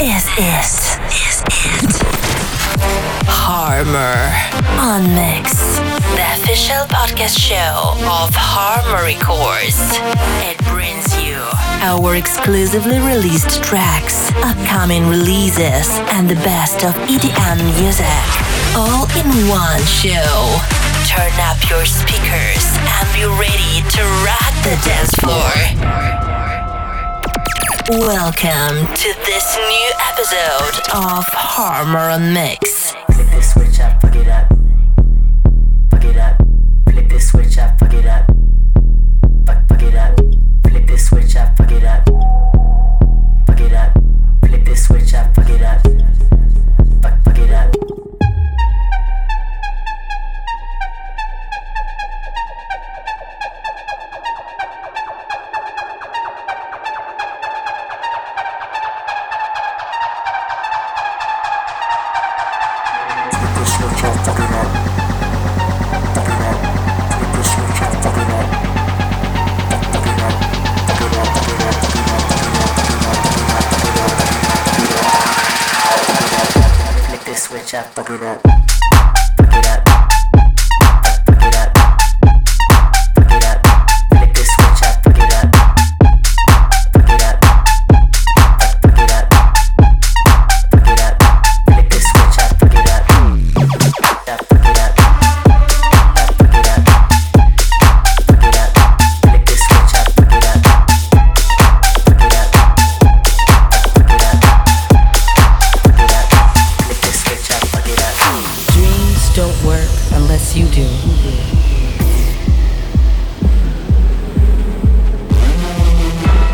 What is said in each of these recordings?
is it. Is it. Harmer on Mix, the official podcast show of Harmer Records. It brings you our exclusively released tracks, upcoming releases, and the best of EDM music, all in one show. Turn up your speakers and be ready to rock the dance floor. Welcome to this new episode of Harmer Mix.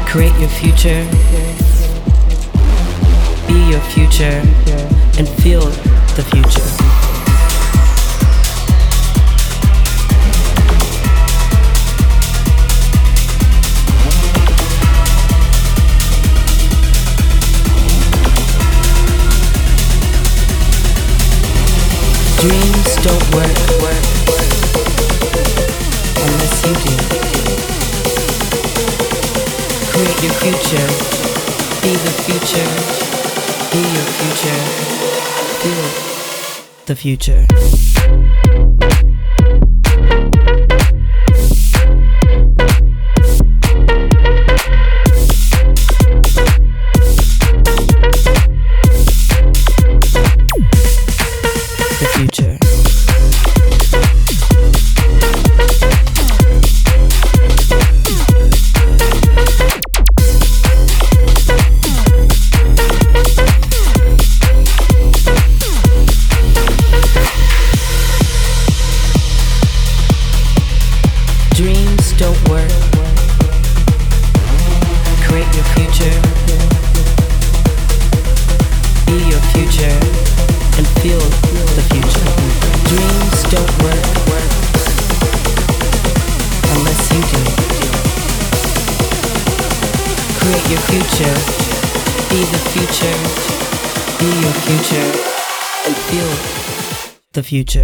Create your future. Be your future. And feel the future. Dreams don't work, work, your future. Be the future. Be your future. Feel the future. Future.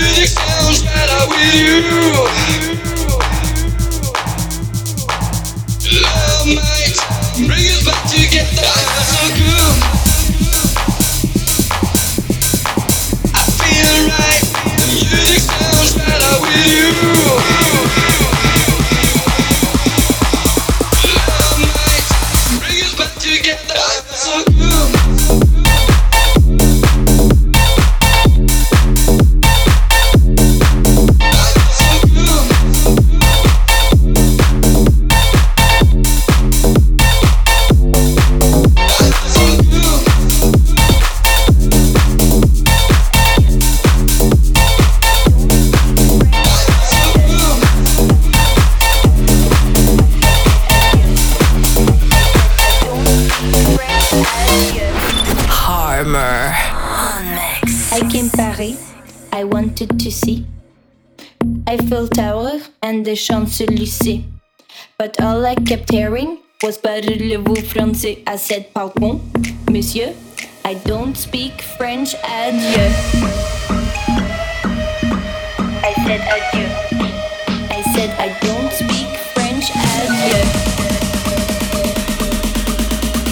music sounds better with you. Love might bring us back together. So good. I feel right. The music sounds better with you. Champs-Élysées. But all I kept hearing was parlez-vous français I said pardon, monsieur, I don't speak French, adieu. I said adieu. I said I don't speak French, adieu.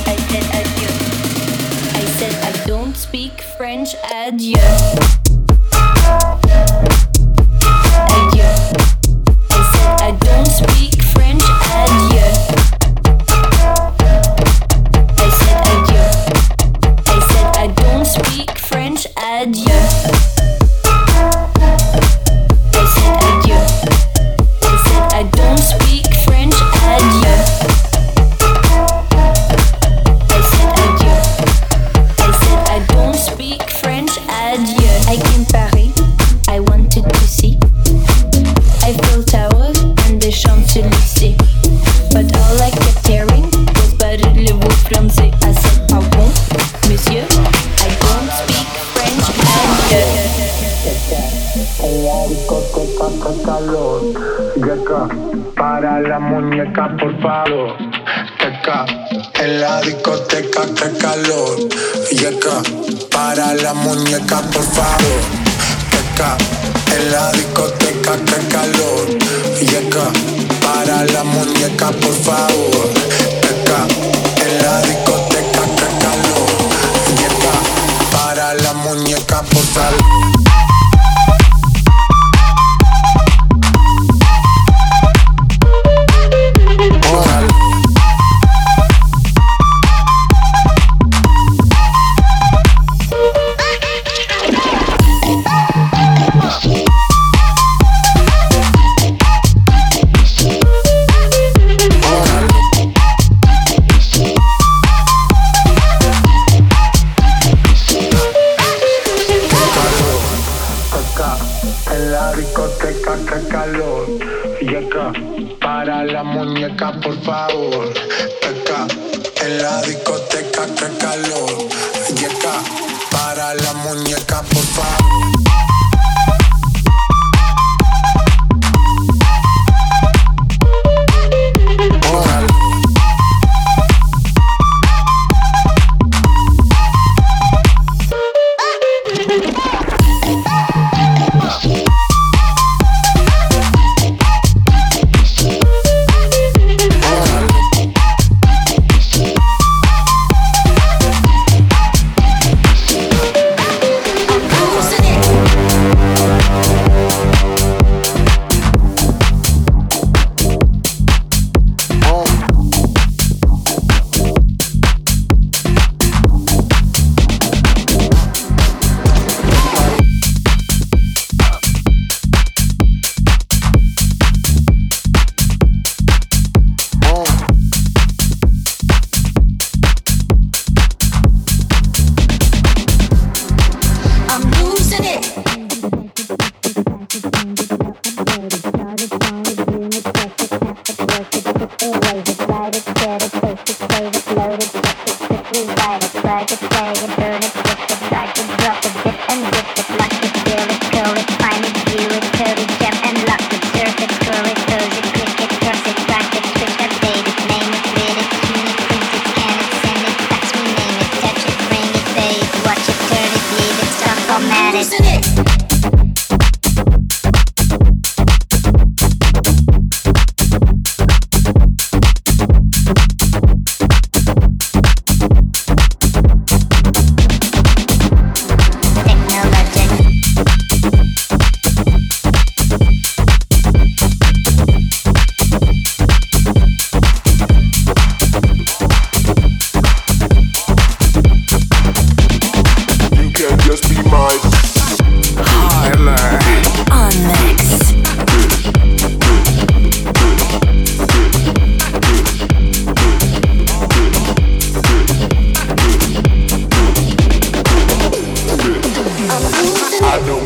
I said adieu. I said I don't speak French, adieu. a cup of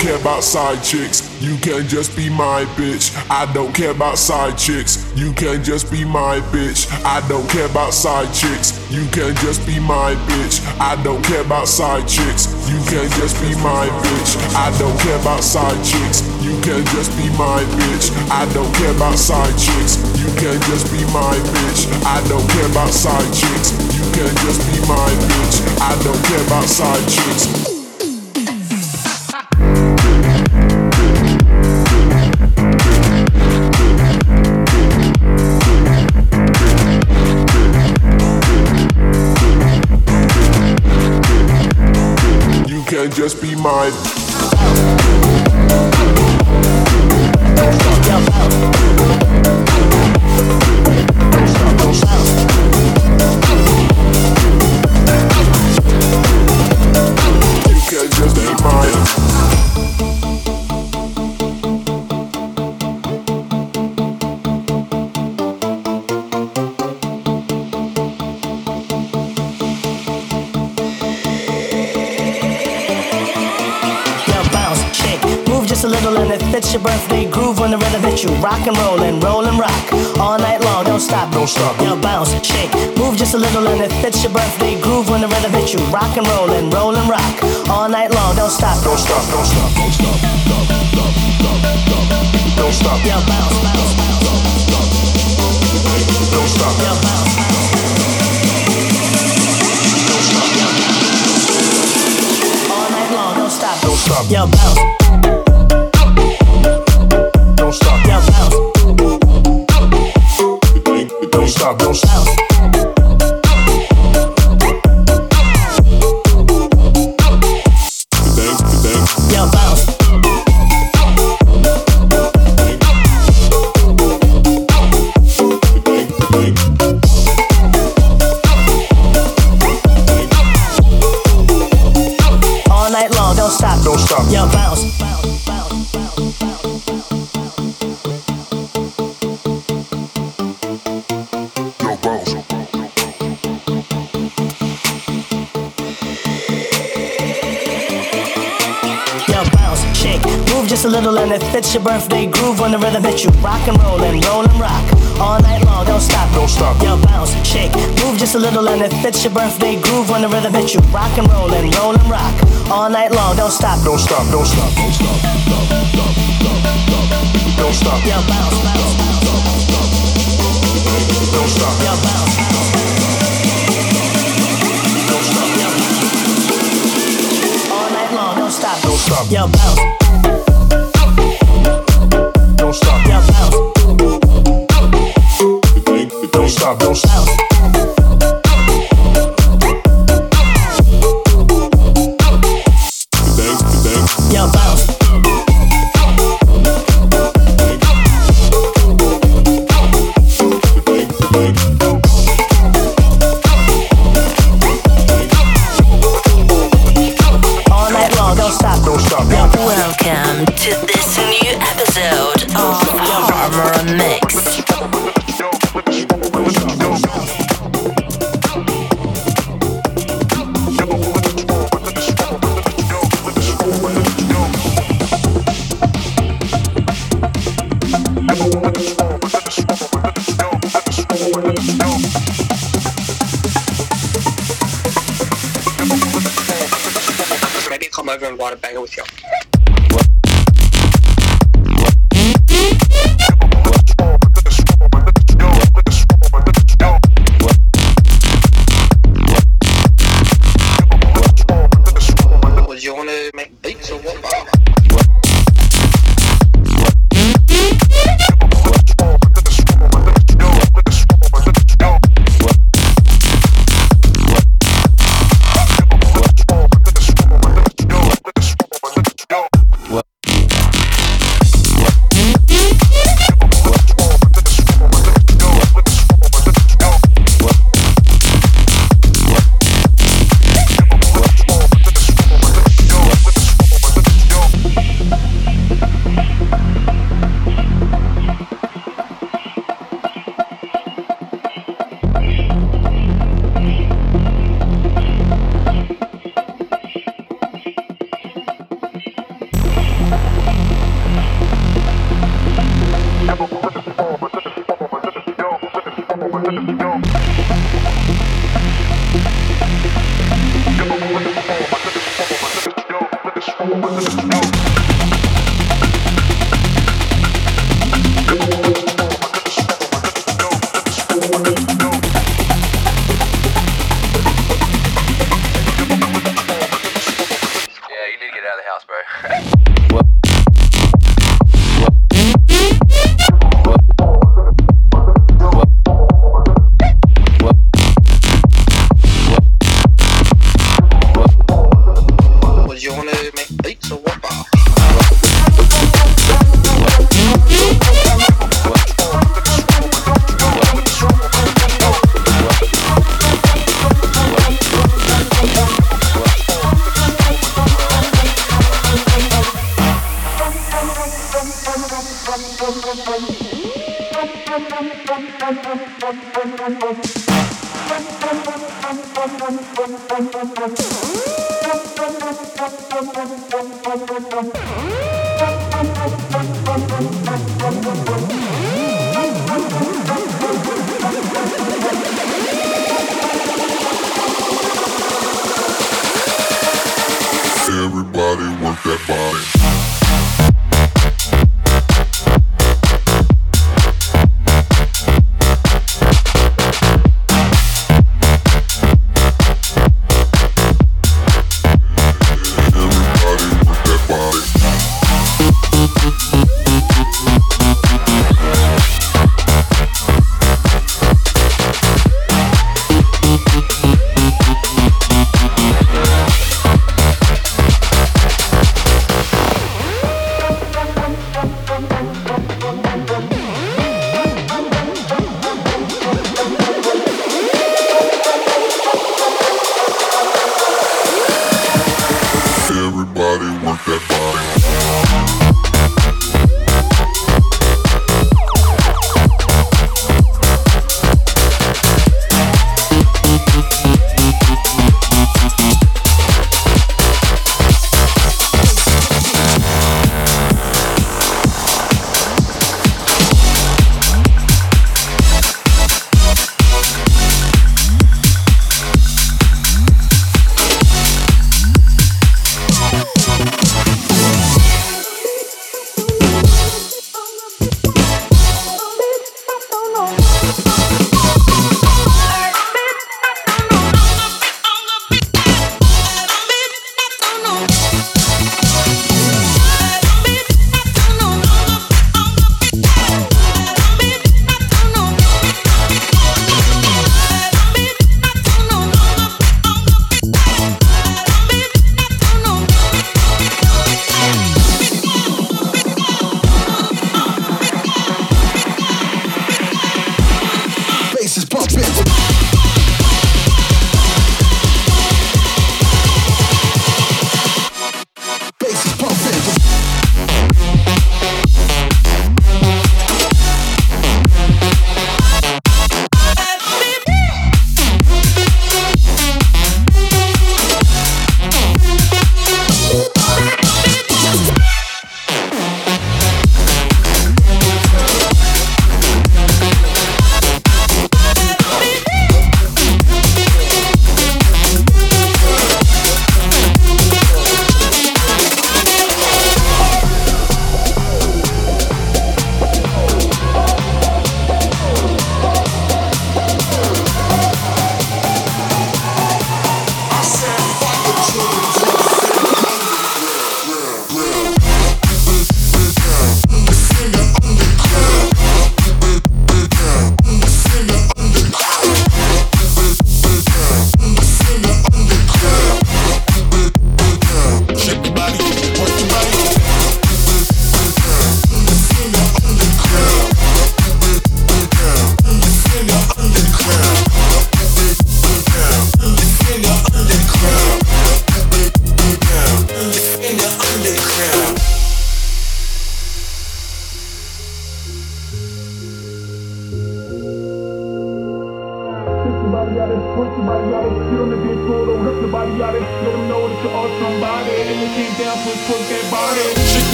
side chicks. You can just be my bitch. I don't care about side chicks. You can just be my bitch. I don't care about side chicks. You can just be my bitch. I don't care about side chicks. You can just be my bitch. I don't care about side chicks. You can just be my bitch. I don't care about side chicks. You can just be my bitch. I don't care about side chicks. You can just be my bitch. I don't care about side chicks. Can just be mine. Rock and roll and roll and rock all night long. Don't stop, Don't stop. Yo, bounce, shake, move just a little and it fits your birthday groove when the rhythm hits you. Rock and roll and roll and rock all night long. Don't stop, Don't stop, don't stop, don't stop. Don't stop, don't stop, don't stop. Don't stop. Yo, bounce, bounce, don't stop. yo, bounce, stop, Don't stop, yo, bounce, Don't stop, and it fits your birthday groove when the rhythm hits you. Rock and roll and roll and rock all night long, don't stop. Don't stop. Yo, bounce, shake, move just a little and it fits your birthday groove when the rhythm hits you. Rock and roll and roll and rock all night long, don't stop. Don't stop, don't stop, don't stop. Stop stop stop Don't stop, Yo, bounce, bounce, don't stop, yo, bounce, don't stop, all night long, don't stop. don't stop, Yo, bounce,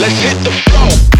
Let's hit the flow.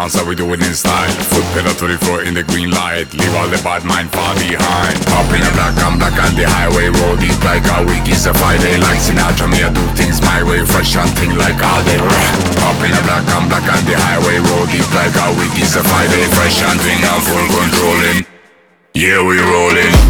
The dance, how we do it in style. Foot pedal to the floor in the green light. Leave all the bad mind far behind. Up in a black, I'm black on the highway. Roll deep like a week is a Friday. Like Sinatra, me I do things my way. Fresh and thing like all day. Up in a black, I'm black on the highway. Roll deep like a week is a Friday. Fresh and thing, I'm full controlling. Yeah, we rolling.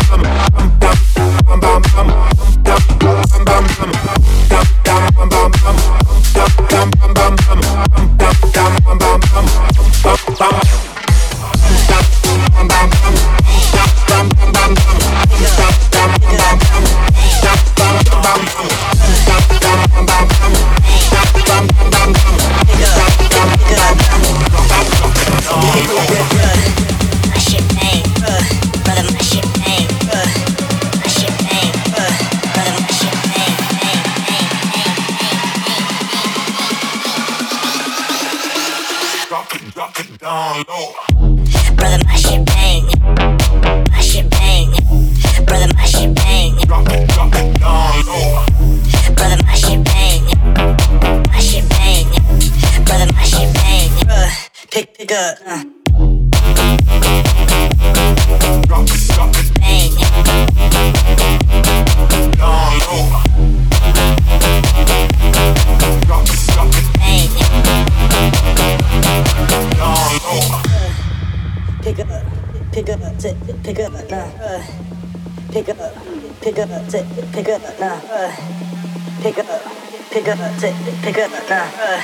pick up, t- pick up, nah, uh,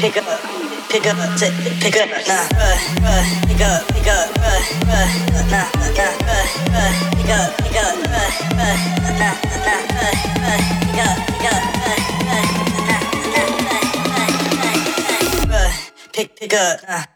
pick up, pick up, pick up, nah, uh, uh, pick up, pick up, uh, uh, nah, nah, uh, uh, pick up, pick up, uh, uh, nah, nah, uh, uh, pick up, pick up, uh, nah, nah, uh, uh, pick, pick up, nah.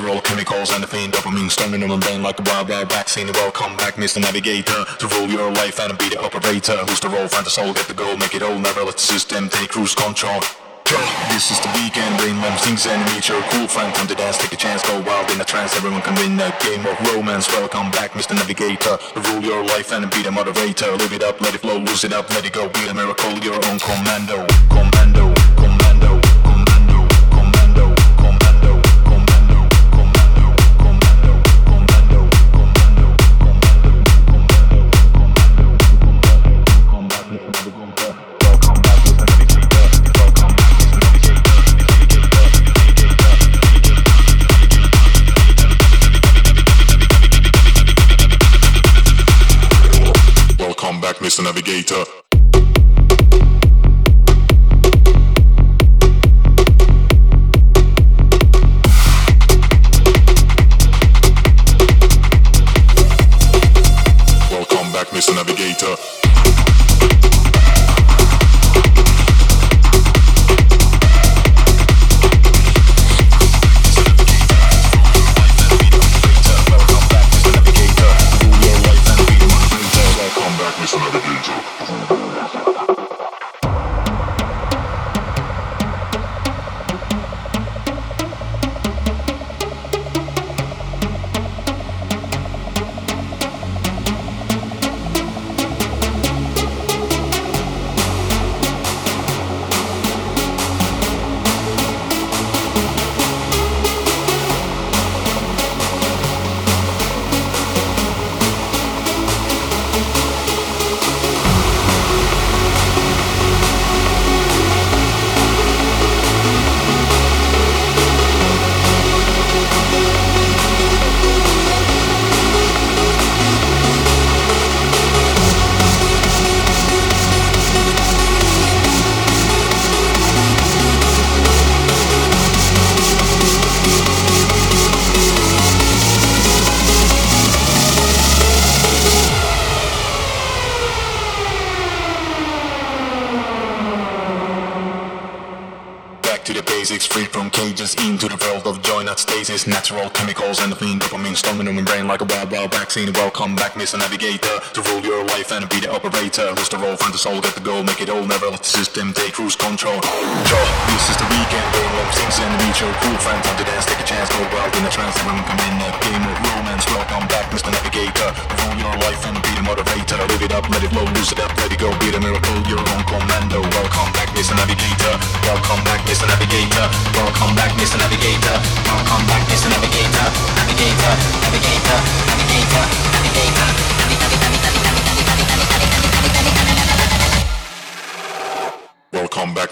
Natural chemicals and the fiend dopamine storming on the brain like a wild, wild vaccine. Welcome back, Mr. Navigator, to rule your life and be the operator. Who's the role? Find the soul, get the goal, make it all. Never let the system take cruise control. This is the weekend, brain lumps, things and meet your cool friend. Come to dance, take a chance, go wild in a trance. Everyone can win a game of romance. Welcome back, Mr. Navigator. Rule your life and be the moderator. Live it up, let it flow, lose it up, let it go. Be a miracle, your own. Commando, commando, Mr. Navigator. Welcome back, Mr. Navigator. Wild, wild vaccine. Welcome back, Mr. Navigator, to rule your life and be the operator. Who's the role? Find the soul, get the goal, make it all. Never let the system take cruise control. Yo, this is the weekend, brain lump things and meet your cool friend. Time to dance, take a chance, go wild in a trance. Everyone come in a game of romance. Welcome back, Mr. Navigator, to rule your life and be the moderator. Live it up, let it flow, lose it up, let it go, be the miracle, your own commando. Welcome back, Mr. Navigator. Welcome back, Mr. Navigator. Welcome back, Mr. Navigator. Welcome back, Mr. Navigator, navigator, navigator,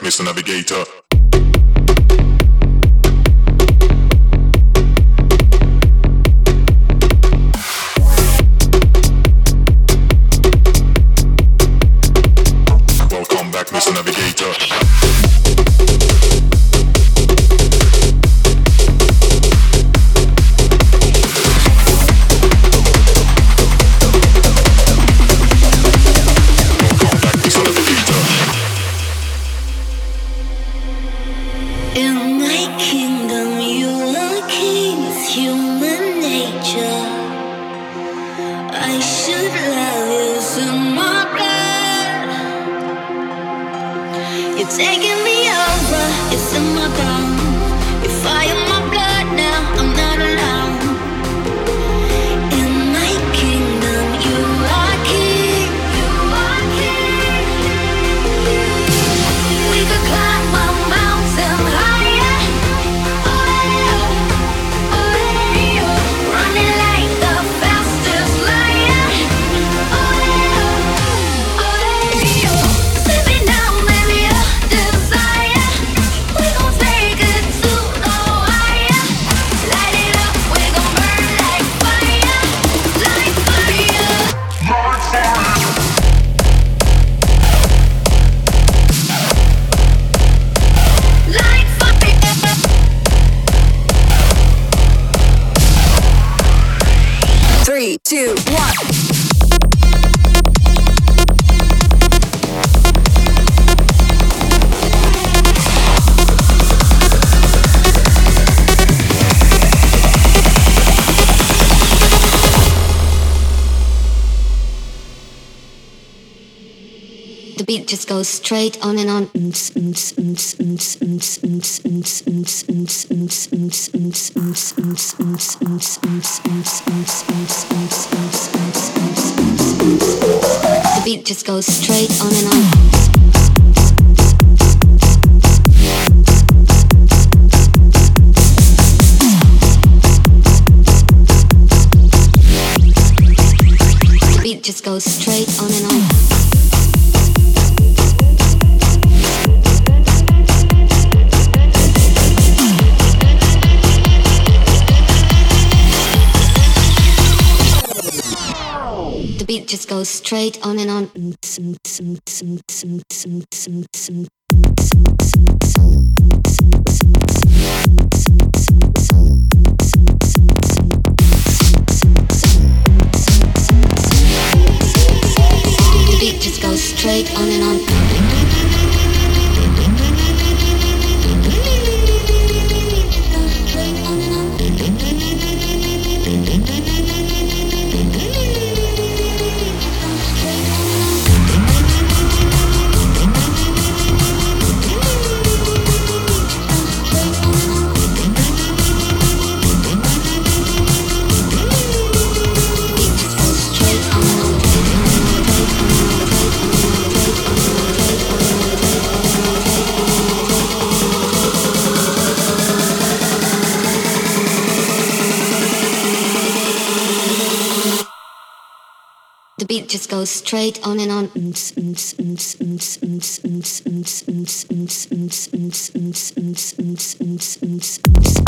Mr. Navigator. Just goes straight on and on. The beat just goes straight on and on. Just goes straight on and on. Just goes straight on and on. Straight on and on. Beat just goes straight on and on. The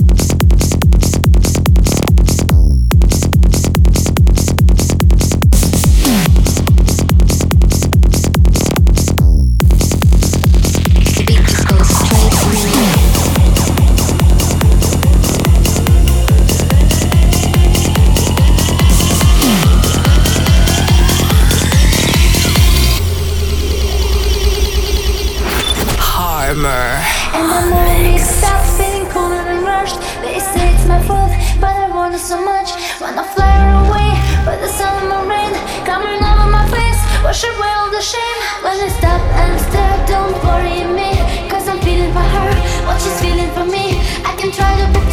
Push away all the shame. When I stop and stare Don't worry me Cause I'm feeling for her What she's feeling for me. I can try to be